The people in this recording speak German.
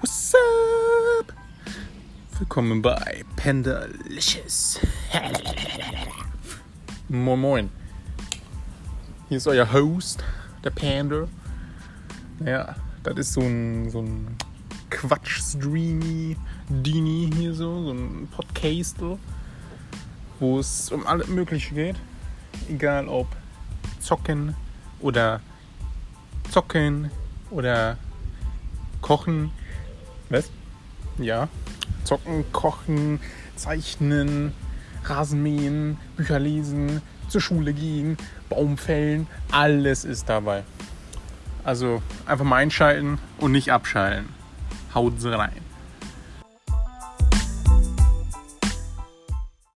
What's up? Willkommen bei Pendalicious. Moin Moin. Hier ist euer Host, der Panda. Ja, das ist so ein, so ein Quatsch-Streamy Dini hier so, so ein Podcastel, wo es um alles Mögliche geht. Egal ob zocken oder zocken oder kochen. Was? Ja. Zocken, kochen, zeichnen, Rasenmähen, Bücher lesen, zur Schule gehen, Baum fällen, alles ist dabei. Also einfach mal einschalten und nicht abschalten. Haut rein.